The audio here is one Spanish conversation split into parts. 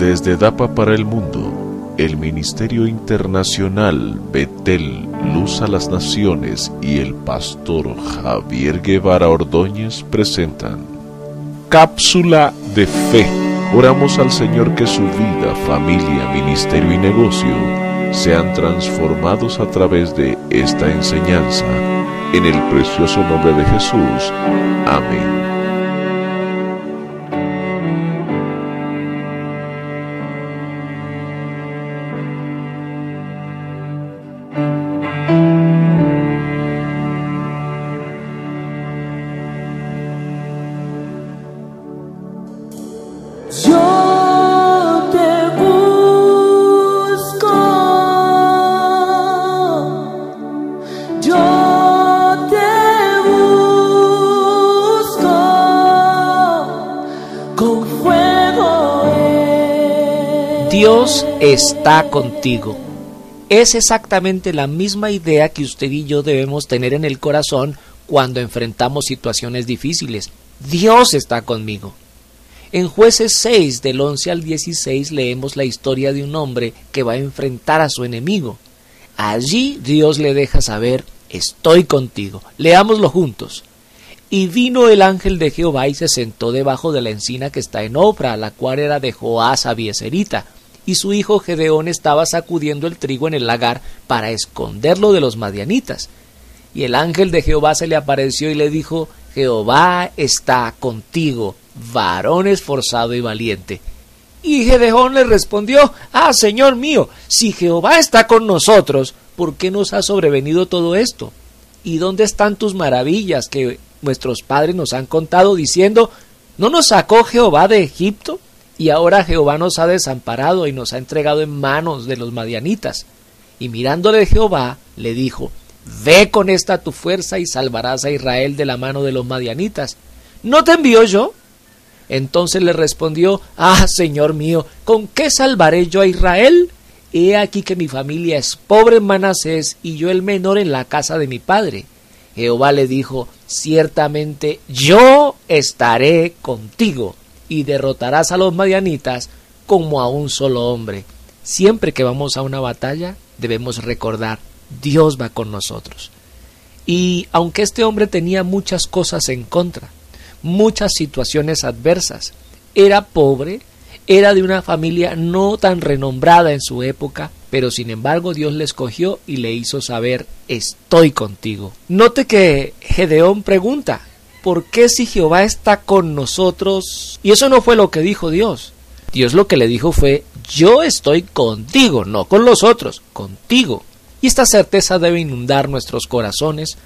Desde DAPA para el Mundo, el Ministerio Internacional Betel, Luz a las Naciones y el pastor Javier Guevara Ordóñez presentan Cápsula de Fe. Oramos al Señor que su vida, familia, ministerio y negocio sean transformados a través de esta enseñanza. En el precioso nombre de Jesús. Amén. Dios está contigo. Es exactamente la misma idea que usted y yo debemos tener en el corazón cuando enfrentamos situaciones difíciles. Dios está conmigo. En jueces 6 del 11 al 16 leemos la historia de un hombre que va a enfrentar a su enemigo. Allí Dios le deja saber, estoy contigo. Leámoslo juntos. Y vino el ángel de Jehová y se sentó debajo de la encina que está en Ofra, la cual era de Joás Abieserita y su hijo Gedeón estaba sacudiendo el trigo en el lagar para esconderlo de los madianitas. Y el ángel de Jehová se le apareció y le dijo, Jehová está contigo, varón esforzado y valiente. Y Gedeón le respondió, Ah, Señor mío, si Jehová está con nosotros, ¿por qué nos ha sobrevenido todo esto? ¿Y dónde están tus maravillas que nuestros padres nos han contado diciendo, ¿no nos sacó Jehová de Egipto? Y ahora Jehová nos ha desamparado y nos ha entregado en manos de los madianitas. Y mirándole Jehová, le dijo, Ve con esta tu fuerza y salvarás a Israel de la mano de los madianitas. ¿No te envío yo? Entonces le respondió, Ah, Señor mío, ¿con qué salvaré yo a Israel? He aquí que mi familia es pobre en Manasés y yo el menor en la casa de mi padre. Jehová le dijo, Ciertamente yo estaré contigo y derrotarás a los madianitas como a un solo hombre. Siempre que vamos a una batalla debemos recordar, Dios va con nosotros. Y aunque este hombre tenía muchas cosas en contra, muchas situaciones adversas, era pobre, era de una familia no tan renombrada en su época, pero sin embargo Dios le escogió y le hizo saber, estoy contigo. Note que Gedeón pregunta, ¿por qué si Jehová está con nosotros? Y eso no fue lo que dijo Dios. Dios lo que le dijo fue, yo estoy contigo, no con los otros, contigo. Y esta certeza debe inundar nuestros corazones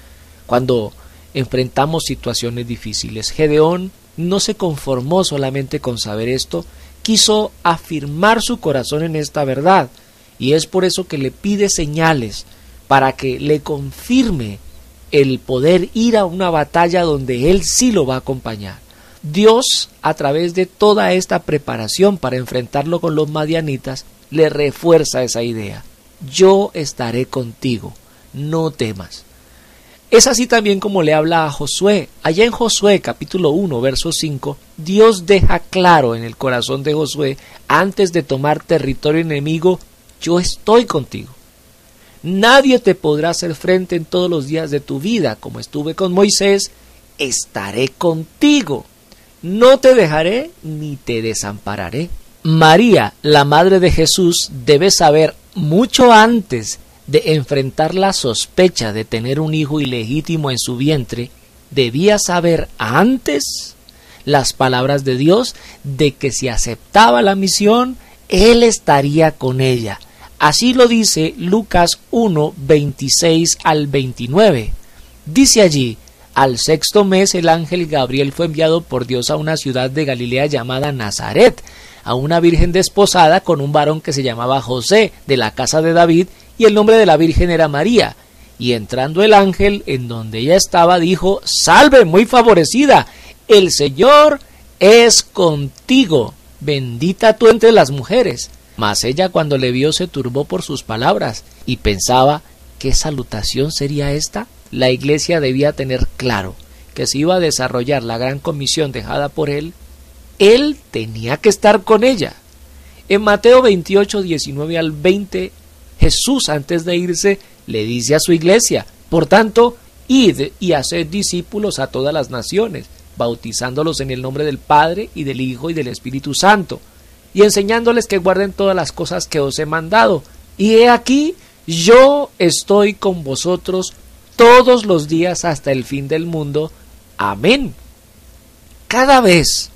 cuando enfrentamos situaciones difíciles. Gedeón no se conformó solamente con saber esto, quiso afirmar su corazón en esta verdad, y es por eso que le pide señales para que le confirme el poder ir a una batalla donde Él sí lo va a acompañar. Dios, a través de toda esta preparación para enfrentarlo con los madianitas, le refuerza esa idea. Yo estaré contigo, no temas. Es así también como le habla a Josué. Allá en Josué capítulo 1, verso 5, Dios deja claro en el corazón de Josué, antes de tomar territorio enemigo, yo estoy contigo. Nadie te podrá hacer frente en todos los días de tu vida, como estuve con Moisés, estaré contigo. No te dejaré ni te desampararé. María, la madre de Jesús, debe saber mucho antes de enfrentar la sospecha de tener un hijo ilegítimo en su vientre, debía saber antes las palabras de Dios de que si aceptaba la misión, Él estaría con ella Así lo dice Lucas 1, 26 al 29. Dice allí, al sexto mes el ángel Gabriel fue enviado por Dios a una ciudad de Galilea llamada Nazaret, a una virgen desposada con un varón que se llamaba José, de la casa de David, y el nombre de la virgen era María. Y entrando el ángel en donde ella estaba, dijo, Salve, muy favorecida, el Señor es contigo, bendita tú entre las mujeres. Mas ella cuando le vio se turbó por sus palabras y pensaba ¿qué salutación sería esta? La iglesia debía tener claro que si iba a desarrollar la gran comisión dejada por él, él tenía que estar con ella. En Mateo 28, 19 al 20, Jesús antes de irse le dice a su iglesia, por tanto, id y haced discípulos a todas las naciones, bautizándolos en el nombre del Padre y del Hijo y del Espíritu Santo, y enseñándoles que guarden todas las cosas que os he mandado. Y he aquí, yo estoy con vosotros todos los días hasta el fin del mundo. Amén. Cada vez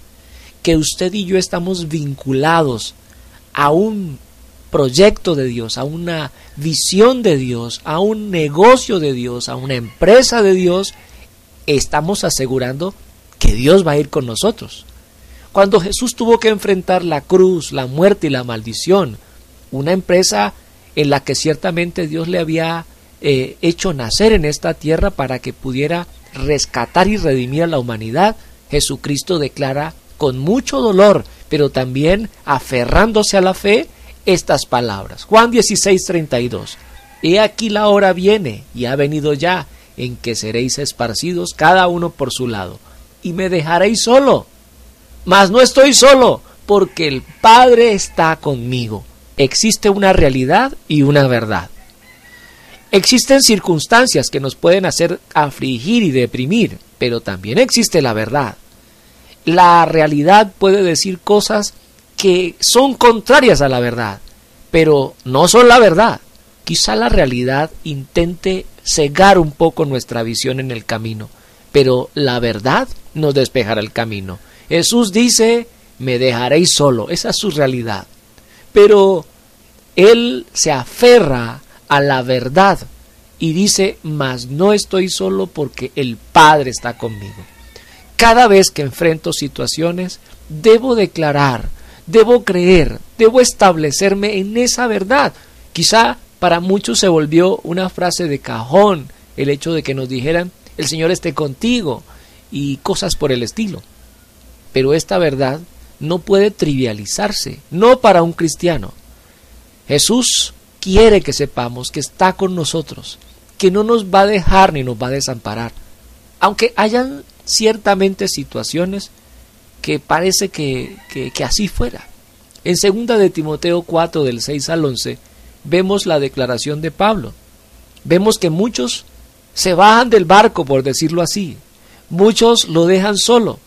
que usted y yo estamos vinculados a un proyecto de Dios, a una visión de Dios, a un negocio de Dios, a una empresa de Dios, estamos asegurando que Dios va a ir con nosotros. Cuando Jesús tuvo que enfrentar la cruz, la muerte y la maldición, una empresa en la que ciertamente Dios le había eh, hecho nacer en esta tierra para que pudiera rescatar y redimir a la humanidad, Jesucristo declara con mucho dolor, pero también aferrándose a la fe, estas palabras. Juan 16, 32. He aquí la hora viene, y ha venido ya, en que seréis esparcidos cada uno por su lado, y me dejaréis solo. Mas no estoy solo, porque el Padre está conmigo. Existe una realidad y una verdad. Existen circunstancias que nos pueden hacer afligir y deprimir, pero también existe la verdad. La realidad puede decir cosas que son contrarias a la verdad, pero no son la verdad. Quizá la realidad intente cegar un poco nuestra visión en el camino, pero la verdad nos despejará el camino. Jesús dice, me dejaréis solo, esa es su realidad. Pero Él se aferra a la verdad y dice, mas no estoy solo porque el Padre está conmigo. Cada vez que enfrento situaciones, debo declarar debo creer, debo establecerme en esa verdad. Quizá para muchos se volvió una frase de cajón el hecho de que nos dijeran el Señor esté contigo y cosas por el estilo. Pero esta verdad no puede trivializarse, no para un cristiano. Jesús quiere que sepamos que está con nosotros, que no nos va a dejar ni nos va a desamparar. Aunque hayan ciertamente situaciones que parece que, que, así fuera. En segunda de Timoteo 4 del 6 al 11 vemos la declaración de Pablo. Vemos que muchos se bajan del barco, por decirlo así. Muchos lo dejan solo.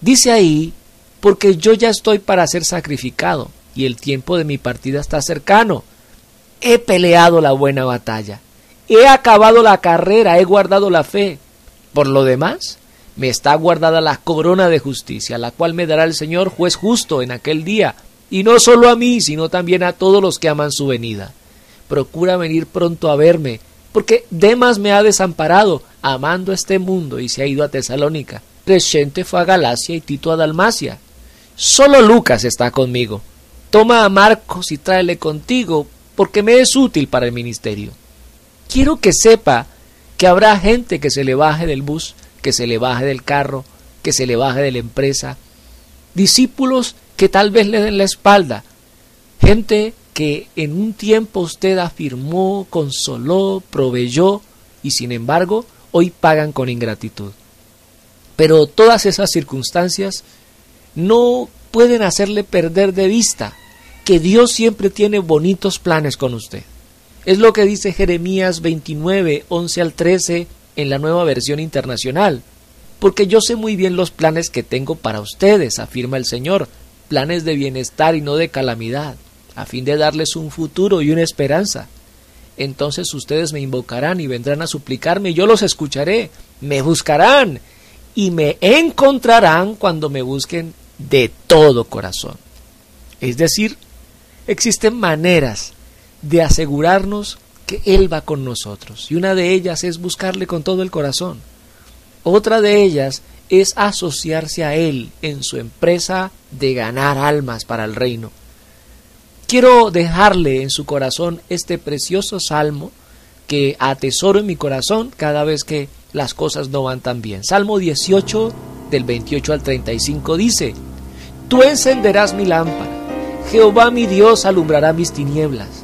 Dice ahí, porque yo ya estoy para ser sacrificado y el tiempo de mi partida está cercano. He peleado la buena batalla. He acabado la carrera, he guardado la fe. Por lo demás, me está guardada la corona de justicia, la cual me dará el Señor juez justo en aquel día, y no solo a mí, sino también a todos los que aman su venida. Procura venir pronto a verme, porque Demas me ha desamparado, amando este mundo, y se ha ido a Tesalónica. Crescente fue a Galacia y Tito a Dalmacia. Solo Lucas está conmigo. Toma a Marcos y tráele contigo, porque me es útil para el ministerio. Quiero que sepa que habrá gente que se le baje del bus que se le baje del carro, que se le baje de la empresa, discípulos que tal vez le den la espalda, gente que en un tiempo usted afirmó, consoló, proveyó y sin embargo hoy pagan con ingratitud. Pero todas esas circunstancias no pueden hacerle perder de vista que Dios siempre tiene bonitos planes con usted. Es lo que dice Jeremías 29, 11 al 13 en la nueva versión internacional, porque yo sé muy bien los planes que tengo para ustedes, afirma el Señor, planes de bienestar y no de calamidad, a fin de darles un futuro y una esperanza. Entonces ustedes me invocarán y vendrán a suplicarme, y yo los escucharé, me buscarán y me encontrarán cuando me busquen de todo corazón. Es decir, existen maneras de asegurarnos que Él va con nosotros. Y una de ellas es buscarle con todo el corazón. Otra de ellas es asociarse a Él en su empresa de ganar almas para el reino. Quiero dejarle en su corazón este precioso salmo que atesoro en mi corazón cada vez que las cosas no van tan bien. Salmo 18 del 28 al 35 dice, Tú encenderás mi lámpara, Jehová mi Dios alumbrará mis tinieblas.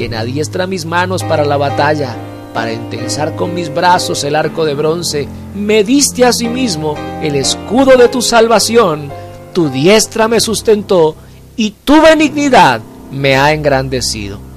quien adiestra mis manos para la batalla, para entensar con mis brazos el arco de bronce, me diste a sí mismo el escudo de tu salvación, tu diestra me sustentó y tu benignidad me ha engrandecido.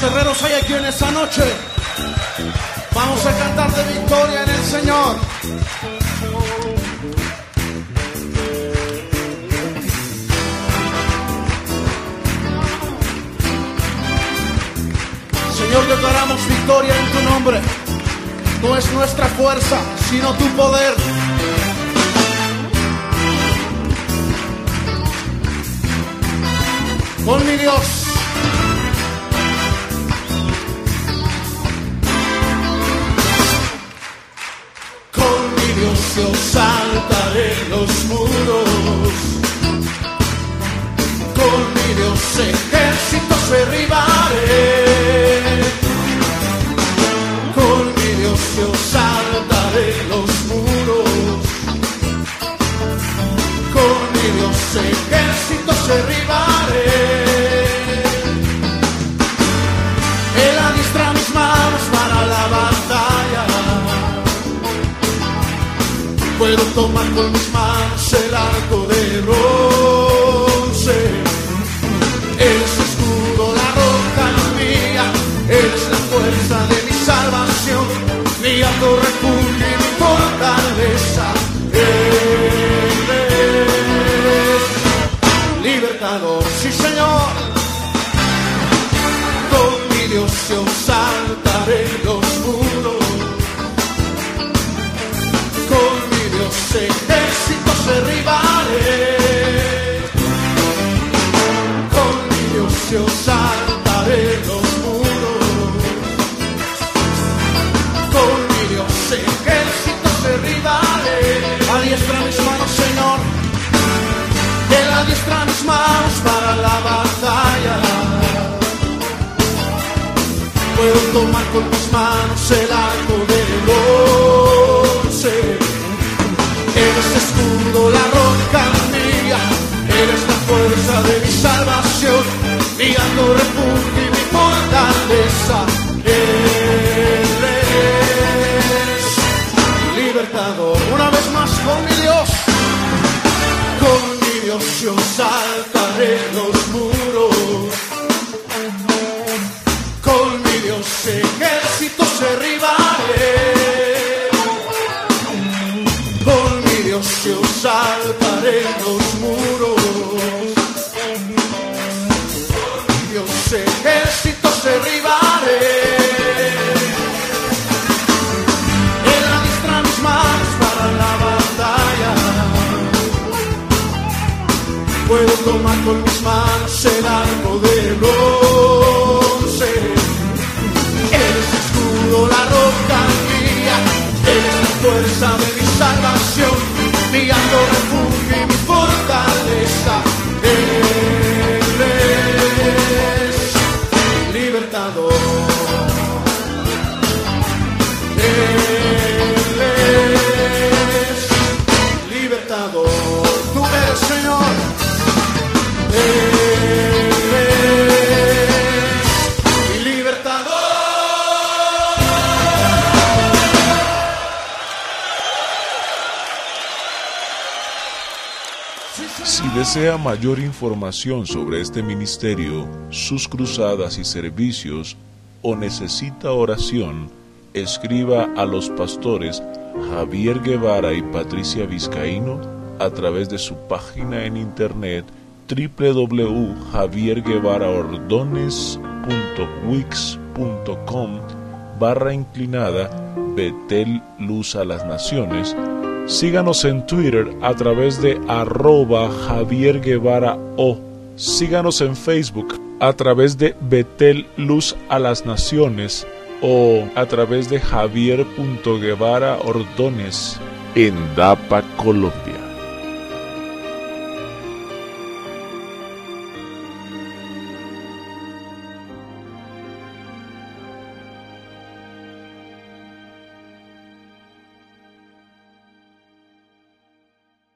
¿Cuántos guerreros hay aquí en esta noche? Vamos a cantar de victoria en el Señor. Señor, declaramos victoria en tu nombre. No es nuestra fuerza, sino tu poder. Con mi Dios. Yo saltaré tomar con mis manos el yo saltaré los muros. Dios ejércitos derribaré. Administra mis manos para la batalla. Puedo tomar con mis manos el arco de bronce. Eres escudo, la roca mía. Eres la fuerza de desea mayor información sobre este ministerio, sus cruzadas y servicios, o necesita oración, escriba a los pastores Javier Guevara y Patricia Vizcaíno a través de su página en internet www.javierguevaraordones.wix.com barra inclinada Betel Luz a las Naciones. Síganos en Twitter a través de arroba Javier Guevara O. Síganos en Facebook a través de Betel Luz a las Naciones o a través de javier.guevara Ordones en DAPA, Colombia.